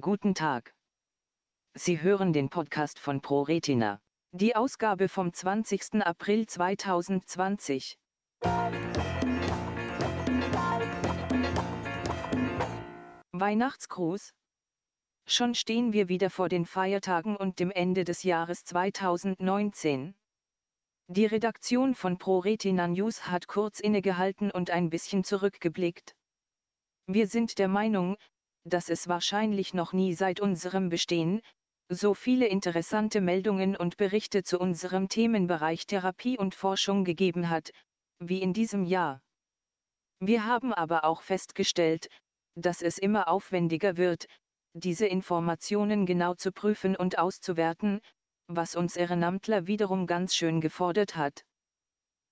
Guten Tag. Sie hören den Podcast von ProRetina. Die Ausgabe vom 20. April 2020. Weihnachtsgruß. Schon stehen wir wieder vor den Feiertagen und dem Ende des Jahres 2019. Die Redaktion von ProRetina News hat kurz innegehalten und ein bisschen zurückgeblickt. Wir sind der Meinung, dass es wahrscheinlich noch nie seit unserem Bestehen, so viele interessante Meldungen und Berichte zu unserem Themenbereich Therapie und Forschung gegeben hat, wie in diesem Jahr. Wir haben aber auch festgestellt, dass es immer aufwendiger wird, diese Informationen genau zu prüfen und auszuwerten, was uns Ehrenamtler wiederum ganz schön gefordert hat.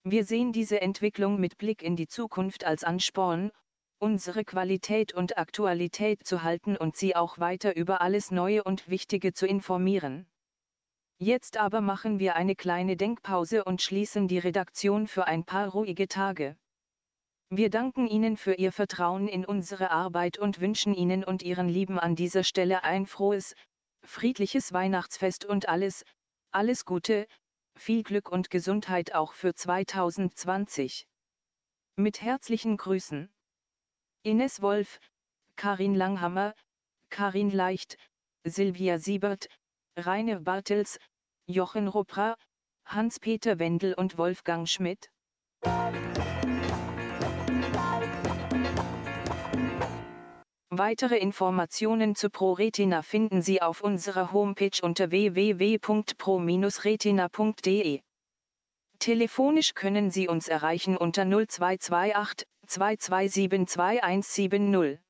Wir sehen diese Entwicklung mit Blick in die Zukunft als Ansporn, unsere Qualität und Aktualität zu halten und Sie auch weiter über alles Neue und Wichtige zu informieren. Jetzt aber machen wir eine kleine Denkpause und schließen die Redaktion für ein paar ruhige Tage. Wir danken Ihnen für Ihr Vertrauen in unsere Arbeit und wünschen Ihnen und Ihren Lieben an dieser Stelle ein frohes, friedliches Weihnachtsfest und alles, alles Gute, viel Glück und Gesundheit auch für 2020. Mit herzlichen Grüßen. Ines Wolf, Karin Langhammer, Karin Leicht, Silvia Siebert, Rainer Bartels, Jochen Ruppra, Hans-Peter Wendel und Wolfgang Schmidt. Weitere Informationen zu ProRetina finden Sie auf unserer Homepage unter www.pro-retina.de. Telefonisch können Sie uns erreichen unter 0228 2272 2170.